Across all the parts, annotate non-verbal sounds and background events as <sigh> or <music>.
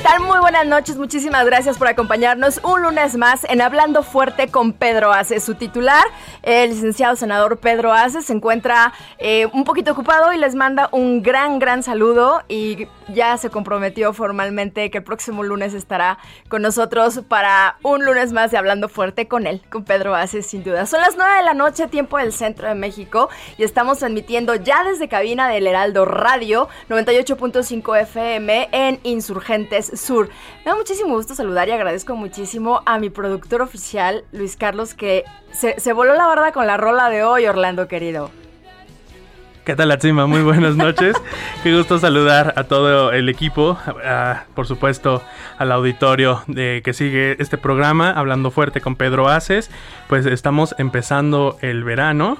¿Qué tal? Muy buenas noches, muchísimas gracias por acompañarnos un lunes más en Hablando Fuerte con Pedro Ace. Su titular, el licenciado senador Pedro Ace, se encuentra eh, un poquito ocupado y les manda un gran, gran saludo y ya se comprometió formalmente que el próximo lunes estará con nosotros para un lunes más de Hablando Fuerte con él, con Pedro Ace, sin duda. Son las 9 de la noche, tiempo del centro de México, y estamos transmitiendo ya desde cabina del Heraldo Radio 98.5 FM en Insurgentes Sur. Me da muchísimo gusto saludar y agradezco muchísimo a mi productor oficial, Luis Carlos, que se, voló la barda con la rola de hoy, Orlando querido. ¿Qué tal, Atsima? Muy buenas noches. <laughs> Qué gusto saludar a todo el equipo, por supuesto al auditorio de que sigue este programa, Hablando Fuerte con Pedro Aces. Pues estamos empezando el verano.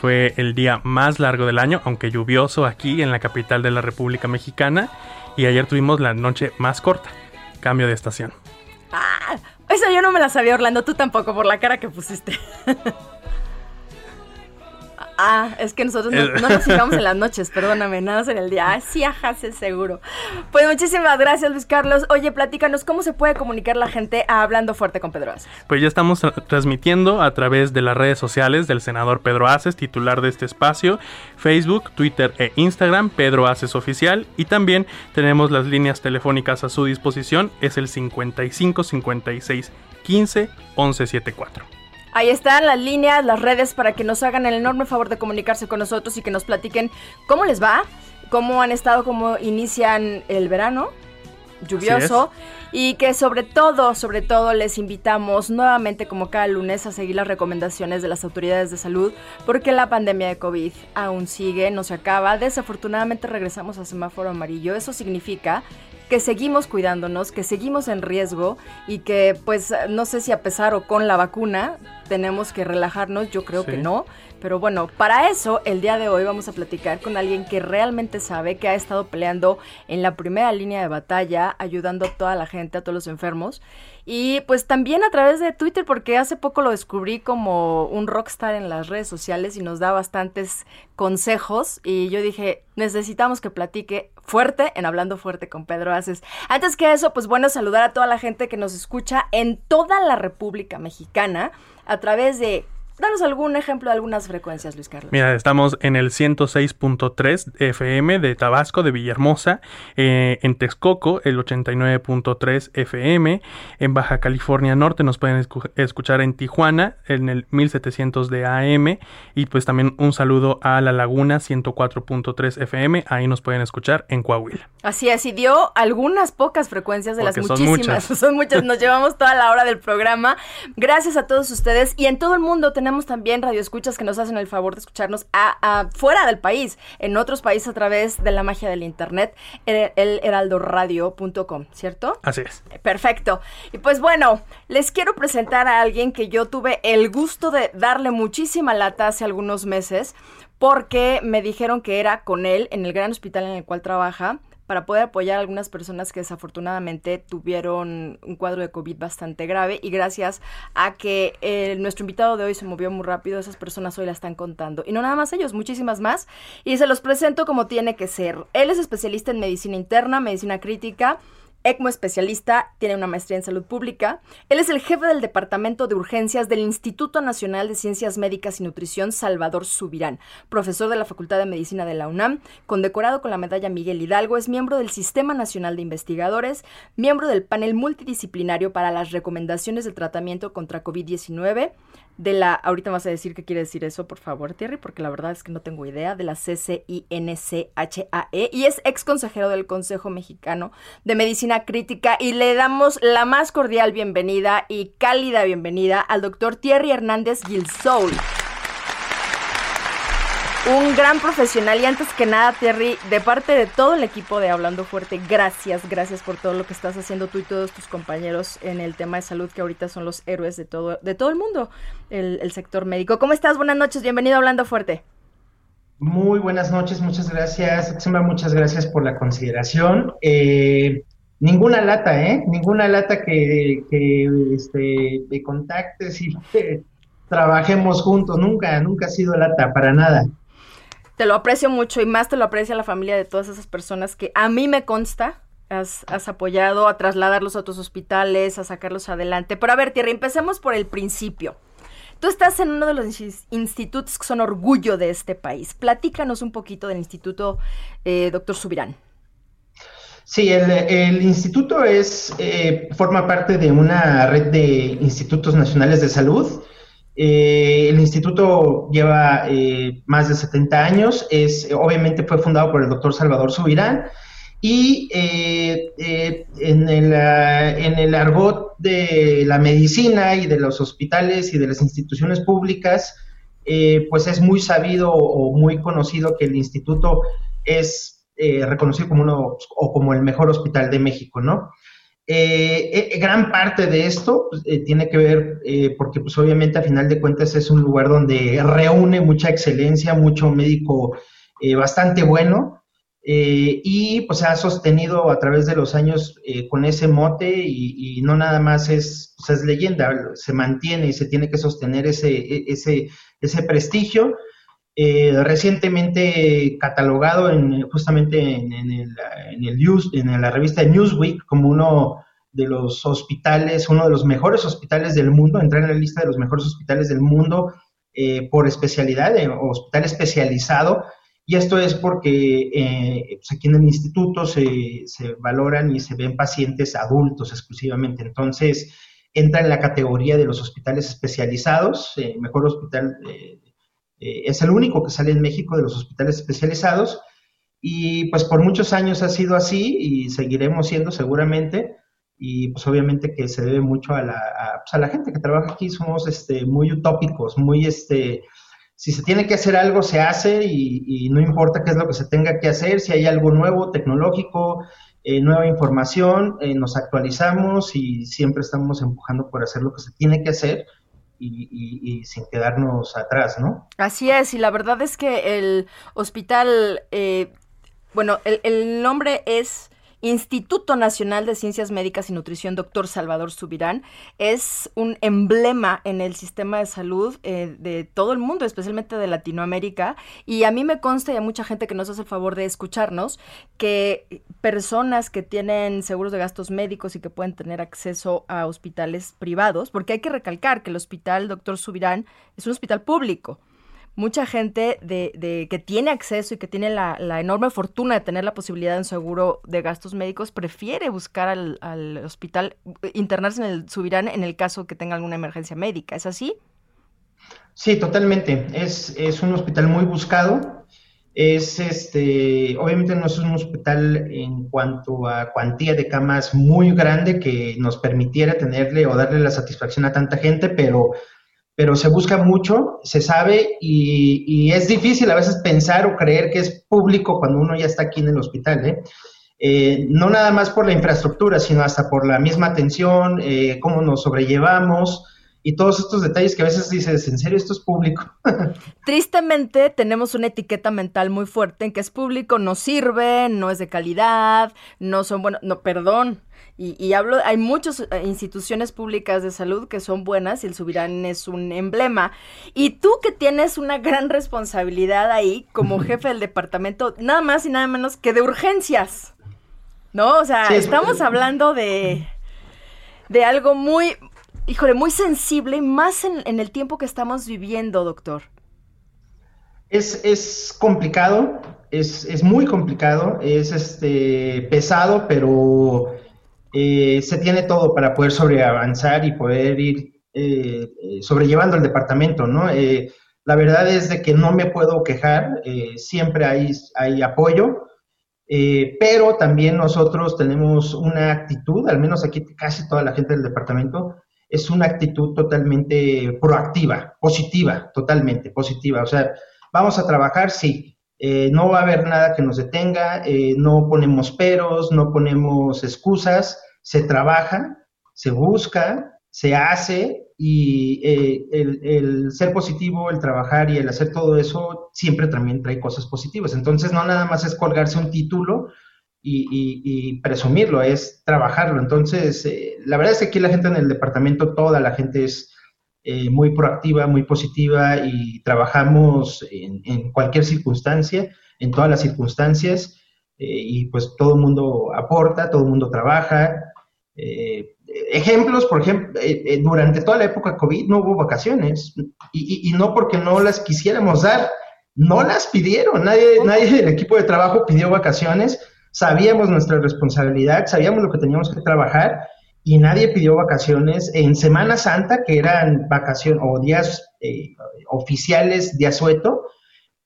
Fue el día más largo del año, aunque lluvioso aquí en la capital de la República Mexicana y ayer tuvimos la noche más corta. Cambio de estación. Ah, eso yo no me la sabía, Orlando, tú tampoco, por la cara que pusiste. <laughs> Ah, es que nosotros no, nos fijamos en las noches, perdóname, nada más en el día. Ah, sí, ajá, seguro. Pues muchísimas gracias, Luis Carlos. Oye, platícanos, ¿cómo se puede comunicar la gente a Hablando Fuerte con Pedro Aces? Pues ya estamos transmitiendo a través de las redes sociales del senador Pedro Aces, titular de este espacio, Facebook, Twitter e Instagram, Pedro Aces Oficial. Y también tenemos las líneas telefónicas a su disposición, es el 55 56 15 11 74. Ahí están las líneas, las redes para que nos hagan el enorme favor de comunicarse con nosotros y que nos platiquen cómo les va, cómo han estado, cómo inician el verano lluvioso y que sobre todo, sobre todo les invitamos nuevamente como cada lunes a seguir las recomendaciones de las autoridades de salud porque la pandemia de COVID aún sigue, no se acaba. Desafortunadamente regresamos a semáforo amarillo. Eso significa que seguimos cuidándonos, que seguimos en riesgo y que pues no sé si a pesar o con la vacuna tenemos que relajarnos, yo creo que no, pero bueno, para eso el día de hoy vamos a platicar con alguien que realmente sabe, que ha estado peleando en la primera línea de batalla, ayudando a toda la gente, a todos los enfermos y pues también a través de Twitter, porque hace poco lo descubrí como un rockstar en las redes sociales y nos da bastantes consejos. Y yo dije, necesitamos que platique fuerte en Hablando Fuerte con Pedro Aces. Antes que eso, pues bueno, saludar a toda la gente que nos escucha en toda la República Mexicana a través de Danos algún ejemplo de algunas frecuencias, Luis Carlos. Mira, estamos en el 106.3 FM de Tabasco, de Villahermosa, eh, en Texcoco, el 89.3 FM, en Baja California Norte nos pueden escuchar en Tijuana, en el 1700 de AM, y pues también un saludo a La Laguna, 104.3 FM, ahí nos pueden escuchar en Coahuila. Así es, y dio algunas pocas frecuencias de las muchísimas, <laughs> son muchas, nos llevamos toda la hora del programa. Gracias a todos ustedes y en todo el mundo tenemos tenemos también radioescuchas que nos hacen el favor de escucharnos a, fuera del país, en otros países a través de la magia del internet, el, el heraldoradio.com, ¿cierto? Así es. Perfecto. Y pues bueno, les quiero presentar a alguien que yo tuve el gusto de darle muchísima lata hace algunos meses porque me dijeron que era con él en el gran hospital en el cual trabaja para poder apoyar a algunas personas que desafortunadamente tuvieron un cuadro de COVID bastante grave y gracias a que eh, nuestro invitado de hoy se movió muy rápido, esas personas hoy la están contando. Y no nada más ellos, muchísimas más. Y se los presento como tiene que ser. Él es especialista en medicina interna, medicina crítica ECMO especialista, tiene una maestría en salud pública. Él es el jefe del Departamento de Urgencias del Instituto Nacional de Ciencias Médicas y Nutrición Salvador Subirán, profesor de la Facultad de Medicina de la UNAM, condecorado con la medalla Miguel Hidalgo, es miembro del Sistema Nacional de Investigadores, miembro del panel multidisciplinario para las recomendaciones del tratamiento contra COVID-19, de la, ahorita vas a decir qué quiere decir eso, por favor, Thierry, porque la verdad es que no tengo idea, de la CCINCHAE y es ex consejero del Consejo Mexicano de Medicina Crítica y le damos la más cordial bienvenida y cálida bienvenida al doctor Thierry Hernández Gilsoul un gran profesional. Y antes que nada, Terry, de parte de todo el equipo de Hablando Fuerte, gracias, gracias por todo lo que estás haciendo tú y todos tus compañeros en el tema de salud, que ahorita son los héroes de todo, de todo el mundo, el, sector médico. ¿Cómo estás? Buenas noches, bienvenido a Hablando Fuerte. Muy buenas noches, muchas gracias. muchas gracias por la consideración. Eh, ninguna lata, ¿eh? Ninguna lata que, que este, me contactes y <laughs> trabajemos juntos. Nunca, nunca ha sido lata, para nada te lo aprecio mucho y más te lo aprecia la familia de todas esas personas que a mí me consta has, apoyado a trasladarlos a otros hospitales, a sacarlos adelante. Pero a ver, Tierra, empecemos por el principio. Tú estás en uno de los institutos que son orgullo de este país. Platícanos un poquito del instituto, eh, doctor Subirán. Sí, el, instituto es, eh, forma parte de una red de institutos nacionales de salud eh, el instituto lleva eh, más de 70 años, es, obviamente fue fundado por el doctor Salvador Subirán y eh, en, el, en el argot de la medicina y de los hospitales y de las instituciones públicas, pues es muy sabido o muy conocido que el instituto es reconocido como uno o como el mejor hospital de México, ¿no? Eh, eh, gran parte de esto pues, eh, tiene que ver, porque pues obviamente a final de cuentas es un lugar donde reúne mucha excelencia, mucho médico bastante bueno, y pues se ha sostenido a través de los años con ese mote y, no nada más es, pues, es leyenda, se mantiene y se tiene que sostener ese, e, ese, ese prestigio. Recientemente catalogado en, justamente en, el, news, en la revista Newsweek como uno de los hospitales, uno de los mejores hospitales del mundo, entrar en la lista de los mejores hospitales del mundo eh, por especialidad, hospital especializado. Y esto es porque eh, pues aquí en el instituto se, se, valoran y se ven pacientes adultos exclusivamente. Entonces, entra en la categoría de los hospitales especializados. Eh, mejor hospital es el único que sale en México de los hospitales especializados. Y pues por muchos años ha sido así y seguiremos siendo seguramente y pues obviamente que se debe mucho a la, a, pues, la gente que trabaja aquí, somos este, muy utópicos, muy, este, si se tiene que hacer algo, se hace y, no importa qué es lo que se tenga que hacer, si hay algo nuevo, tecnológico, eh, nueva información, eh, nos actualizamos y siempre estamos empujando por hacer lo que se tiene que hacer. Y, sin quedarnos atrás, ¿no? Así es, y la verdad es que el hospital, eh, bueno, el, el nombre es Instituto Nacional de Ciencias Médicas y Nutrición, doctor Salvador Subirán, es un emblema en el sistema de salud eh, de todo el mundo, especialmente de Latinoamérica. Y a mí me consta y a mucha gente que nos hace el favor de escucharnos que personas que tienen seguros de gastos médicos y que pueden tener acceso a hospitales privados, porque hay que recalcar que el hospital doctor Subirán es un hospital público mucha gente de, que tiene acceso y que tiene la, enorme fortuna de tener la posibilidad de un seguro de gastos médicos prefiere buscar al, hospital, internarse en el Subirán en el caso que tenga alguna emergencia médica. ¿Es así? Sí, totalmente. Es, es un hospital muy buscado. Es este, obviamente no es un hospital en cuanto a cuantía de camas muy grande que nos permitiera tenerle o darle la satisfacción a tanta gente, pero pero se busca mucho, se sabe y, es difícil a veces pensar o creer que es público cuando uno ya está aquí en el hospital. ¿eh? Eh, no nada más por la infraestructura, sino hasta por la misma atención, eh, cómo nos sobrellevamos y todos estos detalles que a veces dices, ¿en serio esto es público? <laughs> Tristemente tenemos una etiqueta mental muy fuerte en que es público, no sirve, no es de calidad, no son buenos, no, perdón, y, hablo, hay muchas eh, instituciones públicas de salud que son buenas y el Subirán es un emblema. Y tú que tienes una gran responsabilidad ahí como jefe del departamento, nada más y nada menos que de urgencias. ¿no? O sea, estamos hablando de, de algo muy, híjole, muy sensible, más en, el tiempo que estamos viviendo, doctor. Es, es complicado, es, es, muy complicado, es este pesado, pero eh, se tiene todo para poder sobreavanzar y poder ir eh, eh, sobrellevando el departamento, ¿no? la verdad es de que no me puedo quejar, siempre hay, hay apoyo, pero también nosotros tenemos una actitud, al menos aquí casi toda la gente del departamento, es una actitud totalmente proactiva, positiva, totalmente positiva. O sea, vamos a trabajar, sí, eh, no va a haber nada que nos detenga, eh, no ponemos peros, no ponemos excusas, se trabaja, se busca, se hace y eh, el, ser positivo, el trabajar y el hacer todo eso siempre también trae cosas positivas. Entonces no nada más es colgarse un título y, presumirlo, es trabajarlo. Entonces, la verdad es que aquí la gente en el departamento, toda la gente es eh, muy proactiva, muy positiva y trabajamos en, cualquier circunstancia, en todas las circunstancias, eh, y pues todo el mundo aporta, todo el mundo trabaja. Eh, ejemplos, por ejemplo, durante toda la época COVID no hubo vacaciones y, no porque no las quisiéramos dar, no las pidieron, nadie, nadie del equipo de trabajo pidió vacaciones, sabíamos nuestra responsabilidad, sabíamos lo que teníamos que trabajar y nadie pidió vacaciones en Semana Santa, que eran vacaciones o días eh, oficiales de asueto.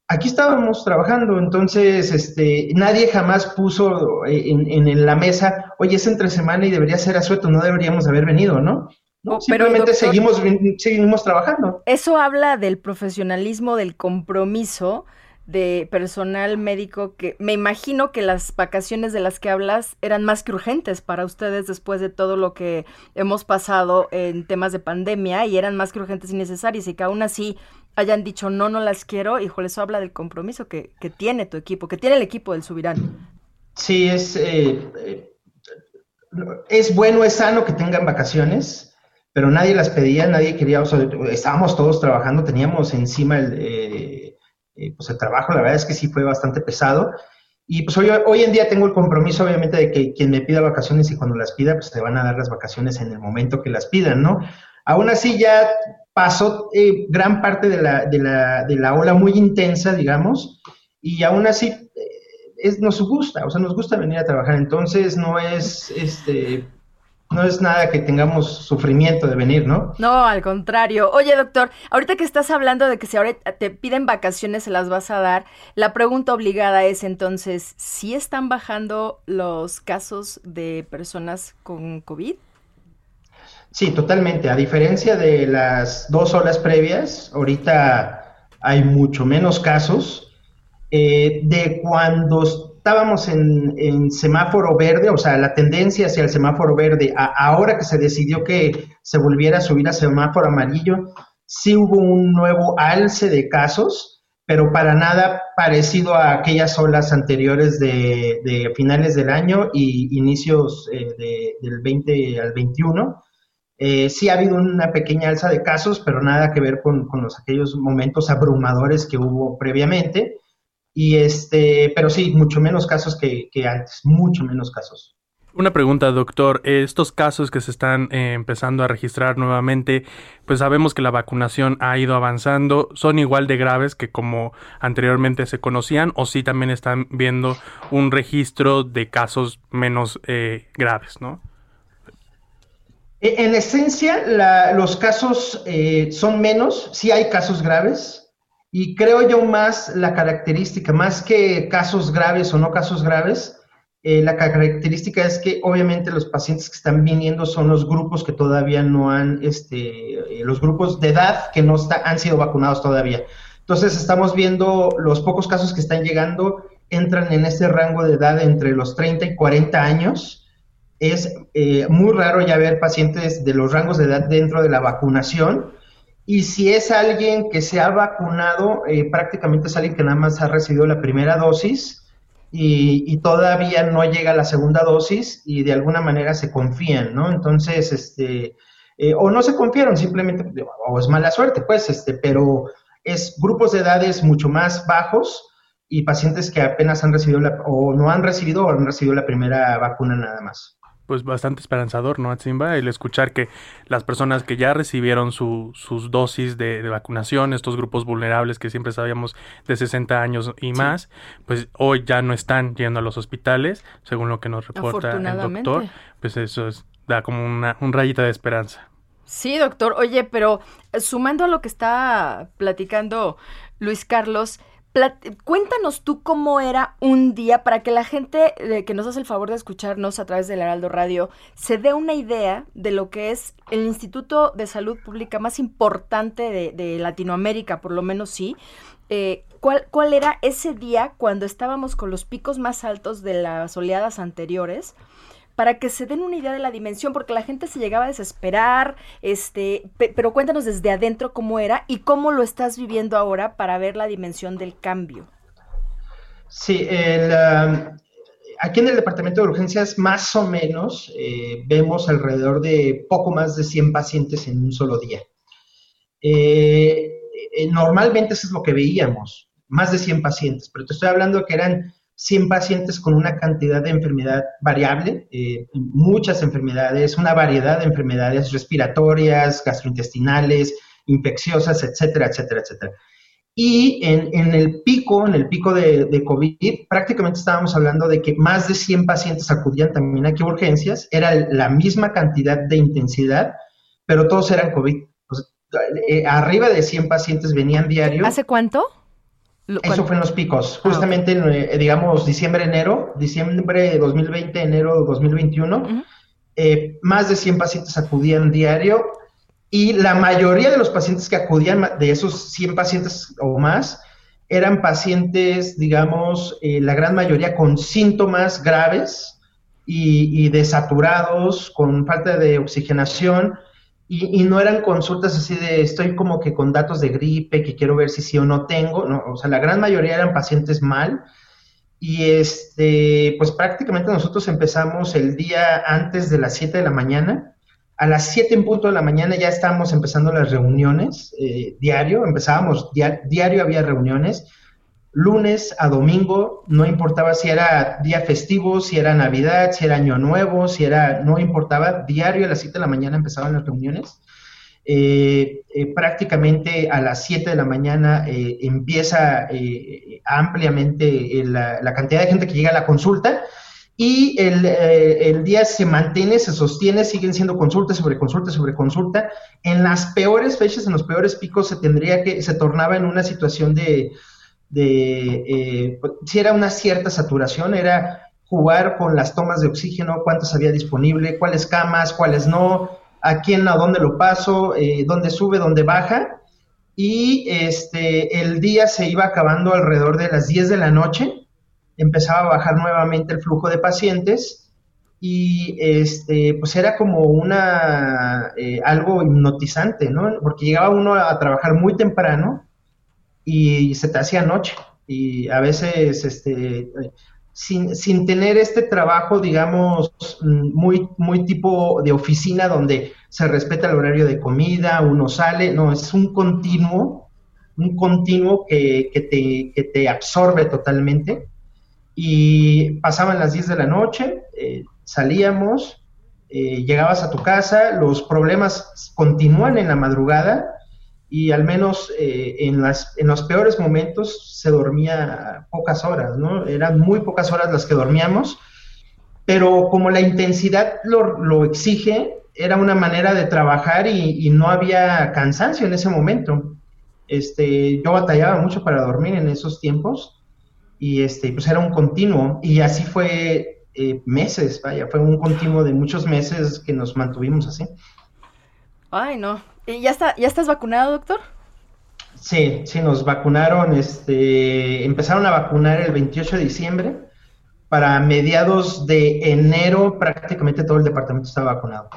Aquí estábamos trabajando, entonces este, nadie jamás puso eh, en, la mesa, oye, es entre semana y debería ser asueto, no deberíamos haber venido, ¿no? Oh, simplemente seguimos, seguimos trabajando. Eso habla del profesionalismo, del compromiso de personal médico que me imagino que las vacaciones de las que hablas eran más que urgentes para ustedes después de todo lo que hemos pasado en temas de pandemia y eran más que urgentes y necesarias y que aún así hayan dicho no, no las quiero, híjole, eso habla del compromiso que, tiene tu equipo, que tiene el equipo del Subirán. Sí, es, eh, eh, es bueno, es sano que tengan vacaciones, pero nadie las pedía, nadie quería, estábamos todos trabajando, teníamos encima el... Eh, eh, pues el trabajo, la verdad es que sí fue bastante pesado. Y pues hoy, hoy en día tengo el compromiso, obviamente, de que quien me pida vacaciones y cuando las pida, pues te van a dar las vacaciones en el momento que las pidan, ¿no? Aún así ya pasó eh, gran parte de la, de, la, de la, ola muy intensa, digamos, y aún así eh, es, nos gusta, o sea, nos gusta venir a trabajar, entonces no es, este, no es nada que tengamos sufrimiento de venir, ¿no? No, al contrario. Oye, doctor, ahorita que estás hablando de que si ahora te piden vacaciones se las vas a dar, la pregunta obligada es entonces, ¿sí están bajando los casos de personas con COVID? Sí, totalmente. A diferencia de las dos olas previas, ahorita hay mucho menos casos. Eh, de cuando estábamos en, semáforo verde, o sea, la tendencia hacia el semáforo verde, ahora que se decidió que se volviera a subir a semáforo amarillo, sí hubo un nuevo alce de casos, pero para nada parecido a aquellas olas anteriores de, finales del año y inicios eh, del 20 al 21. Eh, sí ha habido una pequeña alza de casos, pero nada que ver con, con los, aquellos momentos abrumadores que hubo previamente. Y este, pero sí, mucho menos casos que, antes, mucho menos casos. Una pregunta, doctor. Estos casos que se están eh, empezando a registrar nuevamente, pues sabemos que la vacunación ha ido avanzando. ¿Son igual de graves que como anteriormente se conocían o sí también están viendo un registro de casos menos eh, graves, no? E, en esencia, los casos eh, son menos, sí hay casos graves, y creo yo más la característica, más que casos graves o no casos graves, eh, la característica es que obviamente los pacientes que están viniendo son los grupos que todavía no han, este, eh, los grupos de edad que no han sido vacunados todavía. Entonces estamos viendo los pocos casos que están llegando entran en ese rango de edad entre los 30 y 40 años. Es eh, muy raro ya ver pacientes de los rangos de edad dentro de la vacunación y si es alguien que se ha vacunado, eh, prácticamente es alguien que nada más ha recibido la primera dosis y, todavía no llega la segunda dosis y de alguna manera se confían, ¿no? Entonces, este, eh, o no se confiaron, simplemente, o es mala suerte, pues, este, pero es grupos de edades mucho más bajos y pacientes que apenas han recibido la, o no han recibido o han recibido la primera vacuna nada más pues bastante esperanzador, ¿no, Atzimba? El escuchar que las personas que ya recibieron su, sus dosis de, vacunación, estos grupos vulnerables que siempre sabíamos de 60 años y más, pues hoy ya no están yendo a los hospitales, según lo que nos reporta el doctor, pues eso es, da como una, un rayita de esperanza. Sí, doctor. Oye, pero eh, sumando a lo que está platicando Luis Carlos, cuéntanos tú cómo era un día para que la gente que nos hace el favor de escucharnos a través del Heraldo Radio se dé una idea de lo que es el Instituto de Salud Pública más importante de, Latinoamérica, por lo menos sí. Eh, ¿cuál, ¿Cuál era ese día cuando estábamos con los picos más altos de las oleadas anteriores? Para que se den una idea de la dimensión, porque la gente se llegaba a desesperar, este, pero cuéntanos desde adentro cómo era y cómo lo estás viviendo ahora para ver la dimensión del cambio. Sí, um, aquí en el departamento de urgencias más o menos eh, vemos alrededor de poco más de 100 pacientes en un solo día. Eh, eh, normalmente eso es lo que veíamos, más de 100 pacientes, pero te estoy hablando que eran 100 pacientes con una cantidad de enfermedad variable, eh, muchas enfermedades, una variedad de enfermedades respiratorias, gastrointestinales, infecciosas, etcétera, etcétera, etcétera. Y en, el pico, en el pico de, COVID, prácticamente estábamos hablando de que más de 100 pacientes acudían también aquí a urgencias, era la misma cantidad de intensidad, pero todos eran COVID. Eh, arriba de 100 pacientes venían diario. ¿Hace cuánto? Eso fue en los picos, ah, justamente, eh, digamos, diciembre, enero, diciembre de 2020, enero de 2021, eh, más de 100 pacientes acudían diario y la mayoría de los pacientes que acudían, de esos 100 pacientes o más, eran pacientes, digamos, eh, la gran mayoría con síntomas graves y, y desaturados, con falta de oxigenación, y, no eran consultas así de estoy como que con datos de gripe que quiero ver si sí o no tengo, no, o sea, la gran mayoría eran pacientes mal. Y este, pues prácticamente nosotros empezamos el día antes de las 7 de la mañana. A las 7 en punto de la mañana ya estábamos empezando las reuniones eh, diario, empezábamos, diario había reuniones lunes a domingo, no importaba si era día festivo, si era Navidad, si era Año Nuevo, si era, no importaba, diario a las 7 de la mañana empezaban las reuniones. Eh, eh, prácticamente a las 7 de la mañana eh, empieza ampliamente la, cantidad de gente que llega a la consulta y el, el, día se mantiene, se sostiene, siguen siendo consultas sobre consulta sobre consulta. En las peores fechas, en los peores picos, se tendría que, se tornaba en una situación de, de eh, pues, si era una cierta saturación, era jugar con las tomas de oxígeno, cuántas había disponible, cuáles camas, cuáles no, a quién, a dónde lo paso, eh, dónde sube, dónde baja. Y este, el día se iba acabando alrededor de las 10 de la noche, empezaba a bajar nuevamente el flujo de pacientes y este, pues era como una, eh, algo hipnotizante, ¿no? Porque llegaba uno a trabajar muy temprano y se te hacía noche. Y a veces, este, sin, sin, tener este trabajo, digamos, muy, muy tipo de oficina donde se respeta el horario de comida, uno sale, no, es un continuo, un continuo que, que, te, que te, absorbe totalmente. Y pasaban las 10 de la noche, eh, salíamos, eh, llegabas a tu casa, los problemas continúan en la madrugada, y al menos eh, en, las, en los peores momentos se dormía pocas horas, ¿no? Eran muy pocas horas las que dormíamos, pero como la intensidad lo, exige, era una manera de trabajar y, no había cansancio en ese momento. Este, yo batallaba mucho para dormir en esos tiempos y este, pues era un continuo y así fue eh, meses, vaya, fue un continuo de muchos meses que nos mantuvimos así. Ay, no, ¿Y ya, está, ya estás vacunado, doctor? Sí, sí, nos vacunaron, este, empezaron a vacunar el 28 de diciembre. Para mediados de enero prácticamente todo el departamento estaba vacunado.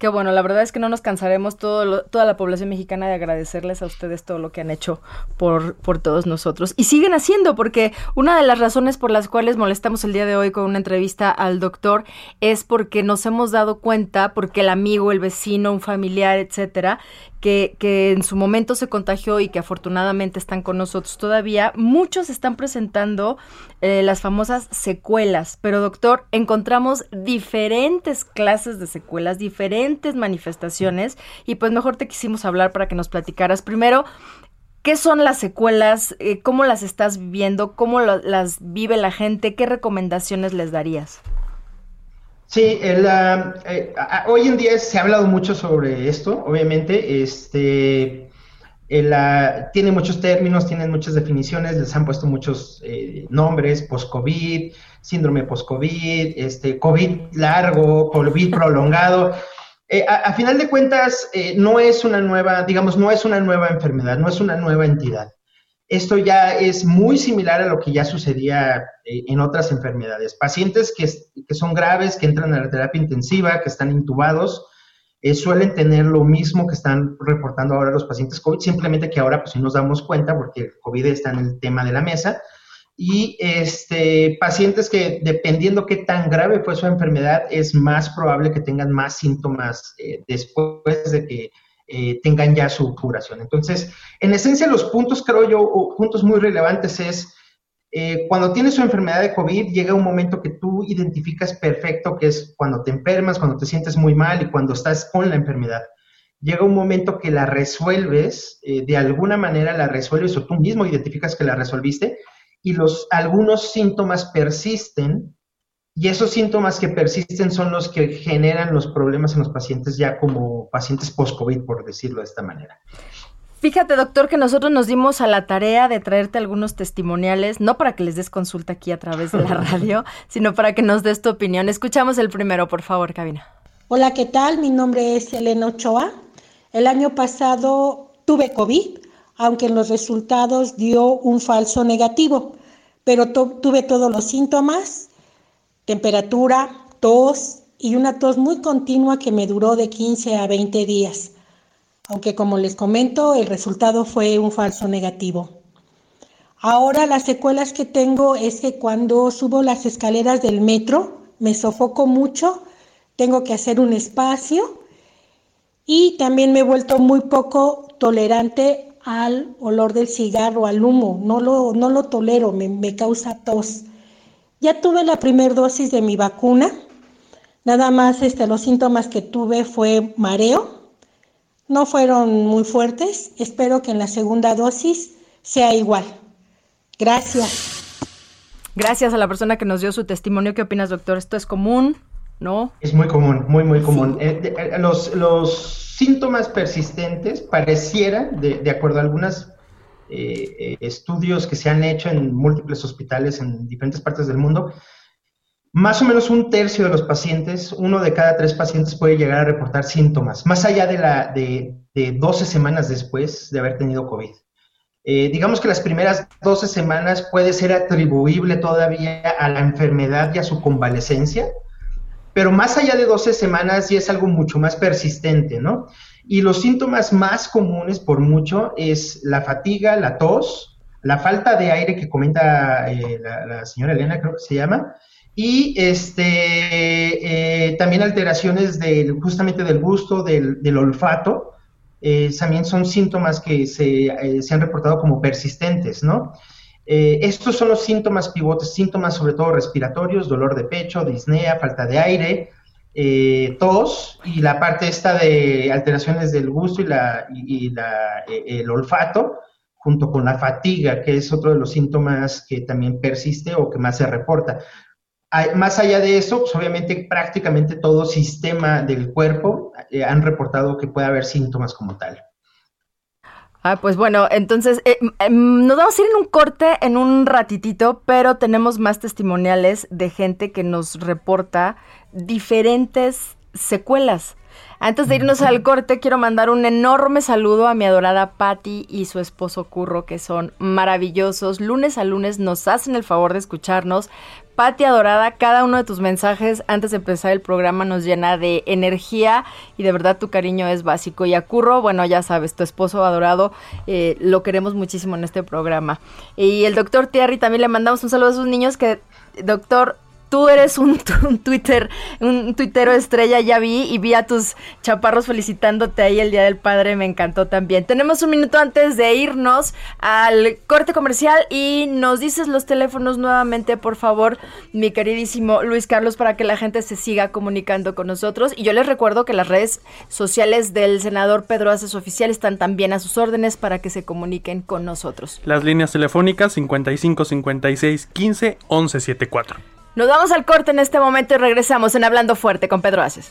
Qué bueno, la verdad es que no nos cansaremos toda la población mexicana de agradecerles a ustedes todo lo que han hecho por, por todos nosotros. Y siguen haciendo, porque una de las razones por las cuales molestamos el día de hoy con una entrevista al doctor es porque nos hemos dado cuenta, porque el amigo, el vecino, un familiar, etcétera, que, en su momento se contagió y que afortunadamente están con nosotros todavía, muchos están presentando eh, las famosas secuelas. Pero doctor, encontramos diferentes clases de secuelas, diferentes manifestaciones y pues mejor te quisimos hablar para que nos platicaras primero. ¿Qué son las secuelas? Eh, ¿Cómo las estás viviendo? ¿Cómo las vive la gente? ¿Qué recomendaciones les darías? Sí, el, ah, eh, hoy en día se ha hablado mucho sobre esto, obviamente, este, ah, tiene muchos términos, tiene muchas definiciones, les han puesto muchos eh, nombres, post-COVID, síndrome post-COVID, este, COVID largo, COVID <laughs> prolongado. Eh, a, final de cuentas, no es una nueva, digamos, no es una nueva enfermedad, no es una nueva entidad. Esto ya es muy similar a lo que ya sucedía eh, en otras enfermedades. Pacientes que, son graves, que entran a la terapia intensiva, que están intubados, eh, suelen tener lo mismo que están reportando ahora los pacientes COVID, simplemente que ahora pues sí nos damos cuenta porque el COVID está en el tema de la mesa. Y este, pacientes que dependiendo qué tan grave fue su enfermedad, es más probable que tengan más síntomas eh, después de que eh, tengan ya su curación. Entonces, en esencia, los puntos, creo yo, puntos muy relevantes es eh, cuando tienes su enfermedad de COVID, llega un momento que tú identificas perfecto, que es cuando te enfermas, cuando te sientes muy mal y cuando estás con la enfermedad. Llega un momento que la resuelves, eh, de alguna manera la resuelves o tú mismo identificas que la resolviste y los, algunos síntomas persisten y esos síntomas que persisten son los que generan los problemas en los pacientes ya como pacientes post-COVID, por decirlo de esta manera. Fíjate, doctor, que nosotros nos dimos a la tarea de traerte algunos testimoniales, no para que les des consulta aquí a través de la <laughs> radio, sino para que nos des tu opinión. Escuchamos el primero, por favor, Cabina. Hola, ¿qué tal? Mi nombre es Elena Ochoa. El año pasado tuve COVID, aunque en los resultados dio un falso negativo, pero tuve todos los síntomas temperatura, tos y una tos muy continua que me duró de 15 a 20 días, aunque como les comento el resultado fue un falso negativo. Ahora las secuelas que tengo es que cuando subo las escaleras del metro me sofoco mucho, tengo que hacer un espacio y también me he vuelto muy poco tolerante al olor del cigarro, al humo, no lo, no lo tolero, me, me causa tos. Ya tuve la primera dosis de mi vacuna. Nada más este, los síntomas que tuve fue mareo. No fueron muy fuertes. Espero que en la segunda dosis sea igual. Gracias. Gracias a la persona que nos dio su testimonio. ¿Qué opinas, doctor? ¿Esto es común? ¿No? Es muy común, muy, muy común. Eh, eh, los, los, síntomas persistentes parecieran, de, de acuerdo a algunas eh, estudios que se han hecho en múltiples hospitales en diferentes partes del mundo, más o menos un tercio de los pacientes, uno de cada tres pacientes puede llegar a reportar síntomas, más allá de, la, de, 12 semanas después de haber tenido COVID. Eh, digamos que las primeras 12 semanas puede ser atribuible todavía a la enfermedad y a su convalecencia, pero más allá de 12 semanas ya es algo mucho más persistente, ¿no? Y los síntomas más comunes por mucho es la fatiga, la tos, la falta de aire que comenta eh, la, señora Elena, creo que se llama, y este, eh, también alteraciones del, justamente del gusto, del, olfato, eh, también son síntomas que se, se, han reportado como persistentes, ¿no? estos son los síntomas pivotes, síntomas sobre todo respiratorios, dolor de pecho, disnea, falta de aire, eh, tos y la parte esta de alteraciones del gusto y, la, y, eh, el olfato, junto con la fatiga, que es otro de los síntomas que también persiste o que más se reporta. más allá de eso, pues obviamente prácticamente todo sistema del cuerpo eh, han reportado que puede haber síntomas como tal. Ah, pues bueno, entonces eh, em, nos vamos a ir en un corte en un ratitito, pero tenemos más testimoniales de gente que nos reporta diferentes secuelas. Antes de irnos al corte, quiero mandar un enorme saludo a mi adorada Patty y su esposo Curro, que son maravillosos. Lunes a lunes nos hacen el favor de escucharnos. Pati adorada, cada uno de tus mensajes antes de empezar el programa nos llena de energía y de verdad tu cariño es básico. Y a Curro, bueno, ya sabes, tu esposo adorado, eh, lo queremos muchísimo en este programa. Y el doctor Thierry también le mandamos un saludo a sus niños que, doctor, tú eres <laughs> un, Twitter, un tuitero estrella, ya vi, y vi a tus chaparros felicitándote ahí el Día del Padre, me encantó también. Tenemos un minuto antes de irnos al corte comercial y nos dices los teléfonos nuevamente, por favor, mi queridísimo Luis Carlos, para que la gente se siga comunicando con nosotros. Y yo les recuerdo que las redes sociales del senador Pedro Aces Oficial están también a sus órdenes para que se comuniquen con nosotros. Las líneas telefónicas 55 56 15 11 74. Nos vamos al corte en este momento y regresamos en Hablando Fuerte con Pedro Aces.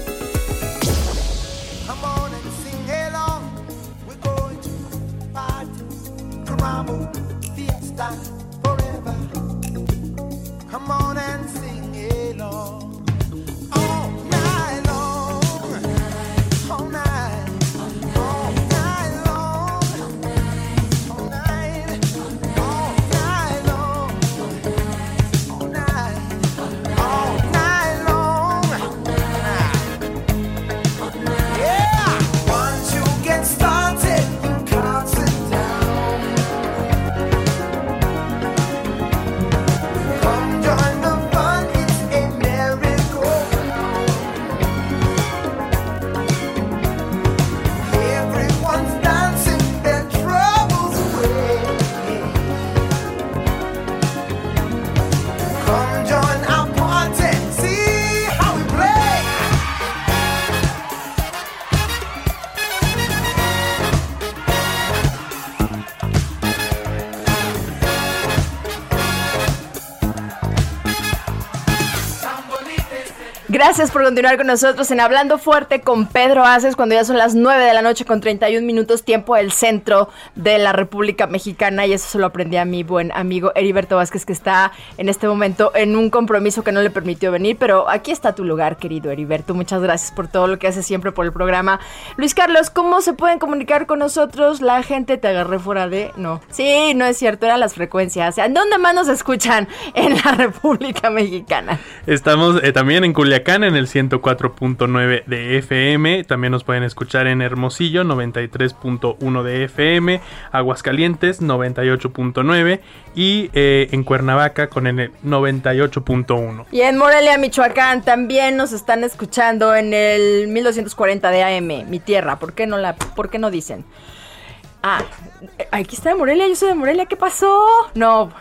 Gracias por continuar con nosotros en Hablando Fuerte con Pedro Aces cuando ya son las 9 de la noche con 31 minutos tiempo del centro de la República Mexicana y eso se lo aprendí a mi buen amigo Heriberto Vázquez que está en este momento en un compromiso que no le permitió venir, pero aquí está tu lugar, querido Heriberto. Muchas gracias por todo lo que haces siempre por el programa. Luis Carlos, ¿cómo se pueden comunicar con nosotros? La gente te agarré fuera de... No. Sí, no es cierto, eran las frecuencias. ¿En dónde más nos escuchan? <laughs> En la República Mexicana. Estamos eh, también en Culiacán en el 104.9 de FM. También nos pueden escuchar en Hermosillo 93.1 de FM, Aguascalientes 98.9 y eh, en Cuernavaca con el 98.1. Y en Morelia, Michoacán también nos están escuchando en el 1240 de AM, mi tierra. ¿Por qué no la por qué no dicen? Ah, aquí está Morelia, yo soy de Morelia, ¿qué pasó? No,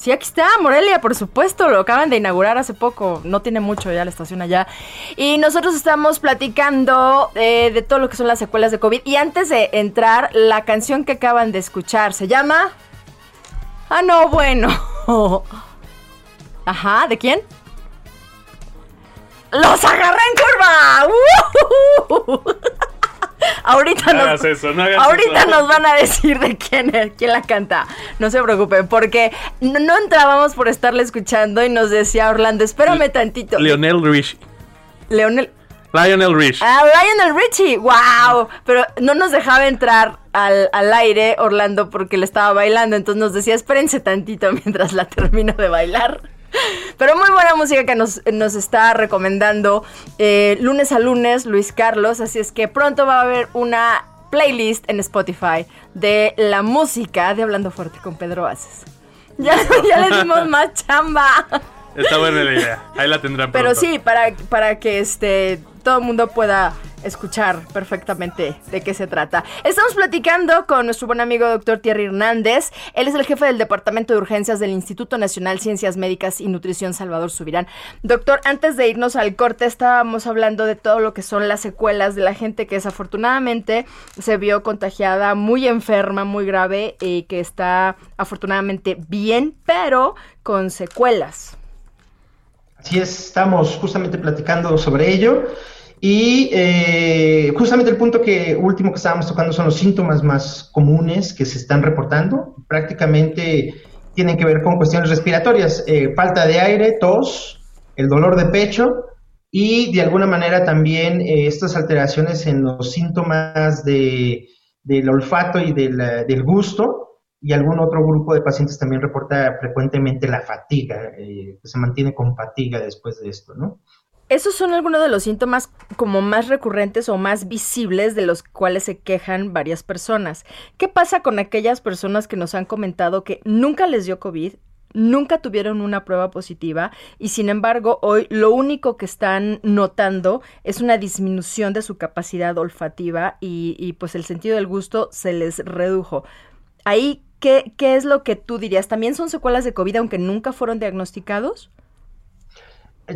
Sí, aquí está, Morelia, por supuesto, lo acaban de inaugurar hace poco, no tiene mucho ya la estación allá. Y nosotros estamos platicando eh, de todo lo que son las secuelas de COVID. Y antes de entrar, la canción que acaban de escuchar se llama... Ah, no, bueno. <laughs> Ajá, ¿de quién? ¡Los agarré en curva! Ahorita nos, ahorita nos van a decir de quién es, quién la canta. No se preocupen, porque no, entrábamos por estarle escuchando y nos decía Orlando, espérame tantito. Lionel Richie. Leonel. Lionel Richie. Ah, Lionel Richie, wow. Pero no nos dejaba entrar al, al, aire Orlando porque le estaba bailando, entonces nos decía, espérense tantito <laughs> mientras la termino de bailar. Pero muy buena música que nos, está recomendando eh, lunes a lunes Luis Carlos. Así es que pronto va a haber una playlist en Spotify de la música de Hablando Fuerte con Pedro Aces. Ya, <laughs> ya le dimos más chamba. Está buena la idea. Ahí la tendrán Pero sí, para, para que este todo el mundo pueda escuchar perfectamente de qué se trata. Estamos platicando con nuestro buen amigo doctor Thierry Hernández. Él es el jefe del Departamento de Urgencias del Instituto Nacional Ciencias Médicas y Nutrición Salvador Subirán. Doctor, antes de irnos al corte estábamos hablando de todo lo que son las secuelas de la gente que desafortunadamente se vio contagiada muy enferma, muy grave y que está afortunadamente bien, pero con secuelas. Así es, estamos justamente platicando sobre ello. Y eh, justamente el punto que último que estábamos tocando son los síntomas más comunes que se están reportando. Prácticamente tienen que ver con cuestiones respiratorias, eh, falta de aire, tos, el dolor de pecho y de alguna manera también eh, estas alteraciones en los síntomas de, del olfato y del gusto. Y algún otro grupo de pacientes también reporta frecuentemente la fatiga, que se mantiene con fatiga después de esto, ¿no? Esos son algunos de los síntomas como más recurrentes o más visibles de los cuales se quejan varias personas. ¿Qué pasa con aquellas personas que nos han comentado que nunca les dio COVID, nunca tuvieron una prueba positiva y sin embargo hoy lo único que están notando es una disminución de su capacidad olfativa y, pues el sentido del gusto se les redujo. Ahí, ¿qué, ¿qué es lo que tú dirías? ¿También son secuelas de COVID aunque nunca fueron diagnosticados?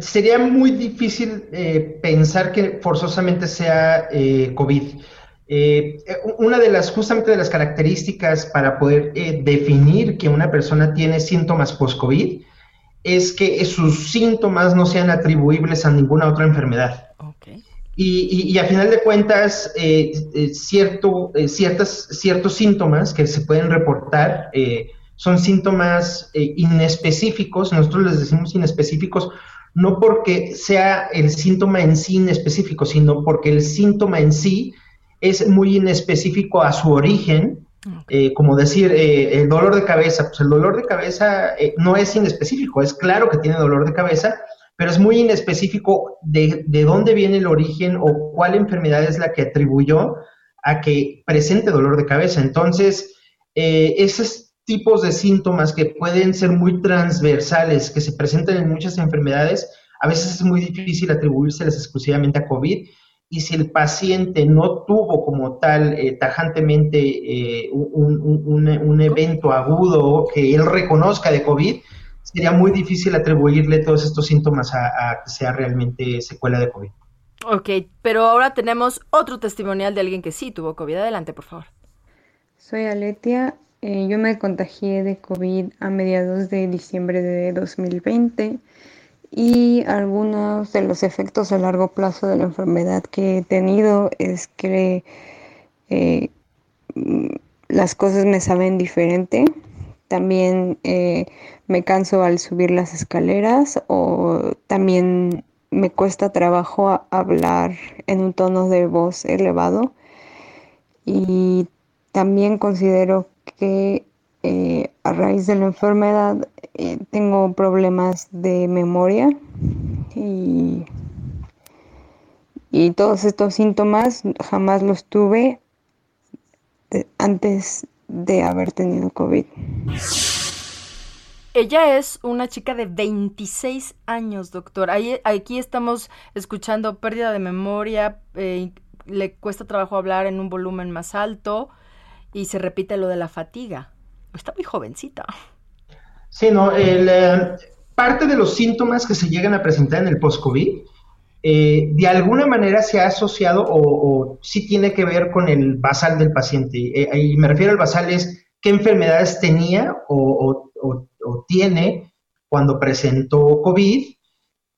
Sería muy difícil eh, pensar que forzosamente sea eh, COVID. Eh, una de las, justamente de las características para poder definir que una persona tiene síntomas post-COVID es que sus síntomas no sean atribuibles a ninguna otra enfermedad. Y, a final de cuentas, cierto, ciertas, ciertos síntomas que se pueden reportar son síntomas inespecíficos, nosotros les decimos inespecíficos no porque sea el síntoma en sí inespecífico, sino porque el síntoma en sí es muy inespecífico a su origen, eh, como decir, eh, el dolor de cabeza, pues el dolor de cabeza eh, no es inespecífico, es claro que tiene dolor de cabeza, pero es muy inespecífico de, de, dónde viene el origen o cuál enfermedad es la que atribuyó a que presente dolor de cabeza. Entonces, esos tipos de síntomas que pueden ser muy transversales, que se presentan en muchas enfermedades, a veces es muy difícil atribuírselas exclusivamente a COVID. Y si el paciente no tuvo como tal eh, tajantemente eh, un, evento agudo que él reconozca de COVID, sería muy difícil atribuirle todos estos síntomas a, a que sea realmente secuela de COVID. Ok, pero ahora tenemos otro testimonial de alguien que sí tuvo COVID. Adelante, por favor. Soy Aletia eh, yo me contagié de COVID a mediados de diciembre de 2020 y algunos de los efectos a largo plazo de la enfermedad que he tenido es que eh, las cosas me saben diferente. También eh, me canso al subir las escaleras o también me cuesta trabajo hablar en un tono de voz elevado y también considero que eh, a raíz de la enfermedad eh, tengo problemas de memoria y, y, todos estos síntomas jamás los tuve antes de haber tenido COVID. Ella es una chica de 26 años, doctor. Ahí, aquí estamos escuchando pérdida de memoria, eh, le cuesta trabajo hablar en un volumen más alto. Y se repite lo de la fatiga. Está muy jovencita. Sí, no, el, eh, parte de los síntomas que se llegan a presentar en el post-COVID, eh, de alguna manera se ha asociado o, sí tiene que ver con el basal del paciente. Eh, y me refiero al basal es qué enfermedades tenía o, o, tiene cuando presentó COVID.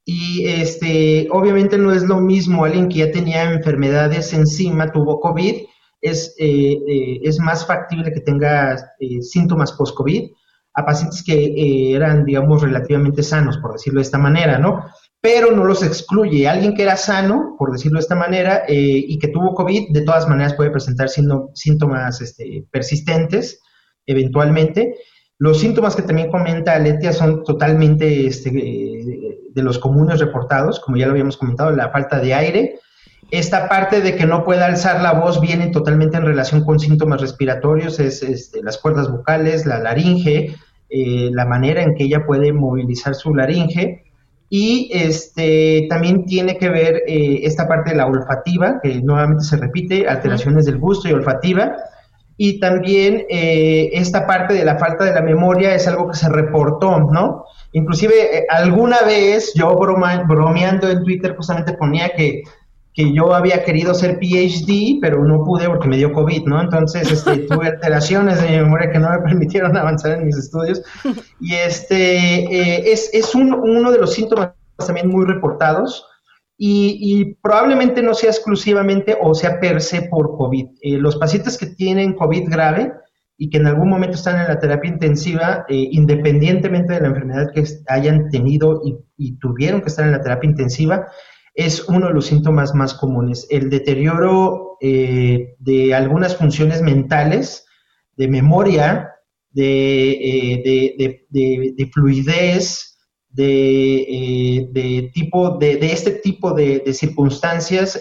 Y este, obviamente no es lo mismo alguien que ya tenía enfermedades encima, tuvo COVID, es, eh, eh, es más factible que tenga eh, síntomas post-COVID a pacientes que eran, digamos, relativamente sanos, por decirlo de esta manera, ¿no? Pero no los excluye. Alguien que era sano, por decirlo de esta manera, y que tuvo COVID, de todas maneras puede presentar síntomas este, persistentes, eventualmente. Los síntomas que también comenta Letia son totalmente este, de los comunes reportados, como ya lo habíamos comentado, la falta de aire, esta parte de que no pueda alzar la voz viene totalmente en relación con síntomas respiratorios, es, este, las cuerdas vocales, la laringe, eh, la manera en que ella puede movilizar su laringe. Y este, también tiene que ver eh, esta parte de la olfativa, que nuevamente se repite, alteraciones del gusto y olfativa. Y también eh, esta parte de la falta de la memoria es algo que se reportó, ¿no? Inclusive eh, alguna vez yo bromeando en Twitter justamente ponía que que yo había querido ser PhD, pero no pude porque me dio COVID, ¿no? Entonces este, <laughs> tuve alteraciones de mi memoria que no me permitieron <laughs> avanzar en mis estudios. Y este eh, es, es uno de los síntomas también muy reportados y, probablemente no sea exclusivamente o sea per se por COVID. Eh, los pacientes que tienen COVID grave y que en algún momento están en la terapia intensiva, eh, independientemente de la enfermedad que hayan tenido y, y tuvieron que estar en la terapia intensiva, es uno de los síntomas más comunes. El deterioro eh, de algunas funciones mentales, de memoria, de, eh, fluidez, de, eh, tipo, de, este tipo de, circunstancias,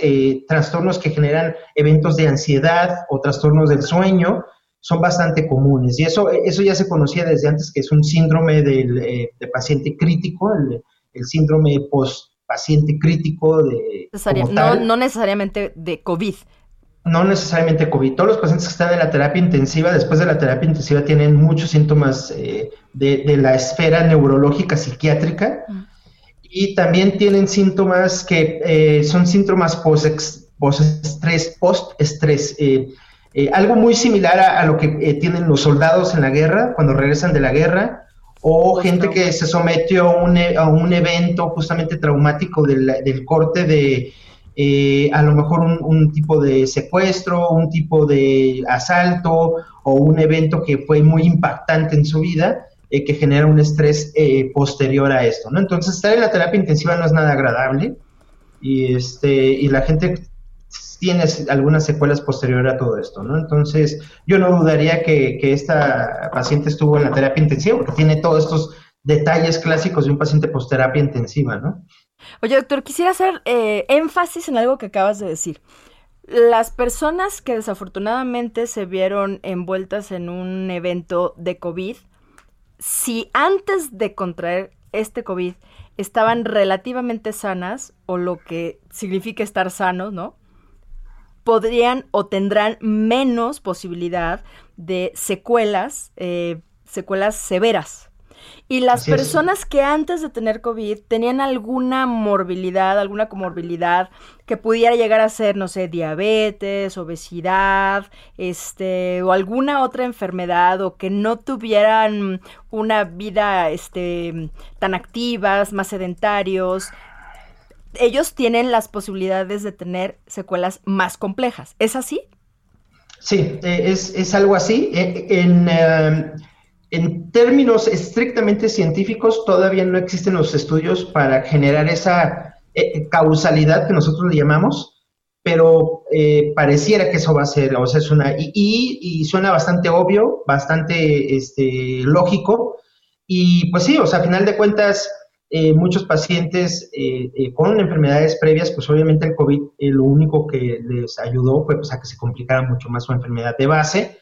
trastornos que generan eventos de ansiedad o trastornos del sueño, son bastante comunes. Y eso, eso ya se conocía desde antes, que es un síndrome del paciente crítico, el, el síndrome post paciente crítico de... no, necesariamente de COVID. No necesariamente COVID. Todos los pacientes que están en la terapia intensiva, después de la terapia intensiva, tienen muchos síntomas eh, de, la esfera neurológica psiquiátrica mm. y también tienen síntomas que eh, son síntomas post-estrés, post-estrés. Eh, algo muy similar a lo que tienen los soldados en la guerra, cuando regresan de la guerra, o gente que se sometió a un, e, a un evento justamente traumático del, del corte de eh, a lo mejor un, tipo de secuestro, un tipo de asalto o un evento que fue muy impactante en su vida, eh, que genera un estrés eh, posterior a esto, ¿no? Entonces estar en la terapia intensiva no es nada agradable y, este, y la gente tienes algunas secuelas posterior a todo esto, ¿no? Entonces, yo no dudaría que, esta paciente estuvo en la terapia intensiva porque tiene todos estos detalles clásicos de un paciente post-terapia intensiva, ¿no? Oye, doctor, quisiera hacer eh, énfasis en algo que acabas de decir. Las personas que desafortunadamente se vieron envueltas en un evento de COVID, si antes de contraer este COVID estaban relativamente sanas, o lo que significa estar sanos, ¿no? Podrían o tendrán menos posibilidad de secuelas, eh, secuelas severas. Y las personas que antes de tener COVID tenían alguna morbilidad, alguna comorbilidad que pudiera llegar a ser, no sé, diabetes, obesidad, este, o alguna otra enfermedad, o que no tuvieran una vida, este, tan activas, más sedentarios, ellos tienen las posibilidades de tener secuelas más complejas. ¿Es así? Sí, eh, es, algo así. Eh, en, eh, en, términos estrictamente científicos, todavía no existen los estudios para generar esa causalidad que nosotros le llamamos, pero pareciera que eso va a ser, o sea, es una, y, y, suena bastante obvio, bastante este, lógico, y pues sí, o sea, a final de cuentas, eh, muchos pacientes eh, eh, con enfermedades previas, pues obviamente el COVID lo único que les ayudó fue pues, a que se complicara mucho más su enfermedad de base.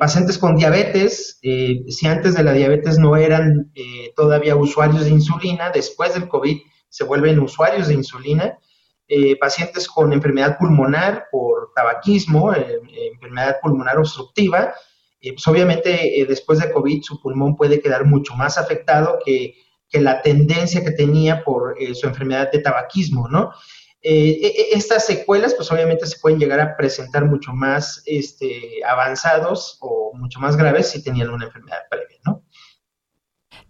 pacientes con diabetes, si antes de la diabetes no eran todavía usuarios de insulina, después del COVID se vuelven usuarios de insulina. pacientes con enfermedad pulmonar por tabaquismo, enfermedad pulmonar obstructiva, pues obviamente después de COVID su pulmón puede quedar mucho más afectado que que la tendencia que tenía por eh, su enfermedad de tabaquismo, ¿no? Eh, e, e, estas secuelas, pues obviamente se pueden llegar a presentar mucho más este, avanzados o mucho más graves si tenían una enfermedad previa, ¿no?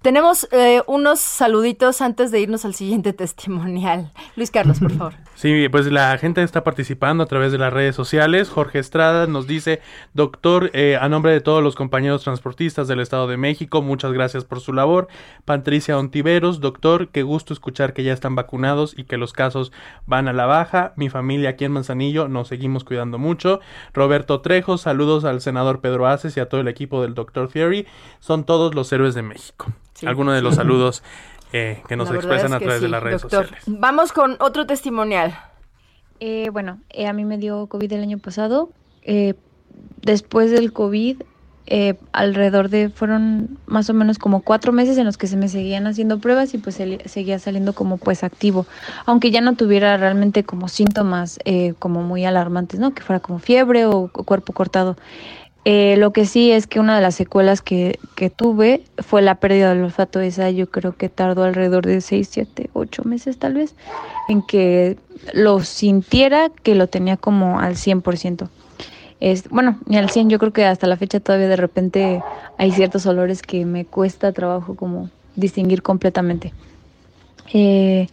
Tenemos eh, unos saluditos antes de irnos al siguiente <laughs> testimonial. Luis Carlos, por favor. <laughs> Sí, pues la gente está participando a través de las redes sociales. Jorge Estrada nos dice, doctor, eh, a nombre de todos los compañeros transportistas del Estado de México, muchas gracias por su labor. Patricia Ontiveros, doctor, qué gusto escuchar que ya están vacunados y que los casos van a la baja. Mi familia aquí en Manzanillo nos seguimos cuidando mucho. Roberto Trejo, saludos al senador Pedro Aces y a todo el equipo del Doctor Theory. Son todos los héroes de México. Algunos de los <laughs> saludos eh, que nos expresan a través de las redes sociales. Vamos con otro testimonial. Eh, bueno, eh, a mí me dio COVID el año pasado. después del COVID eh, alrededor de, fueron más o menos como cuatro meses en los que se me seguían haciendo pruebas y pues seguía saliendo como pues activo, aunque ya no tuviera realmente como síntomas eh, como muy alarmantes, ¿no? Que fuera como fiebre o, cuerpo cortado. Eh, lo que sí es que una de las secuelas que, que, tuve fue la pérdida del olfato. Esa yo creo que tardó alrededor de 6, 7, 8 meses tal vez en que lo sintiera que lo tenía como al 100%. Es, bueno, ni al 100, yo creo que hasta la fecha todavía de repente hay ciertos olores que me cuesta trabajo como distinguir completamente. Eh,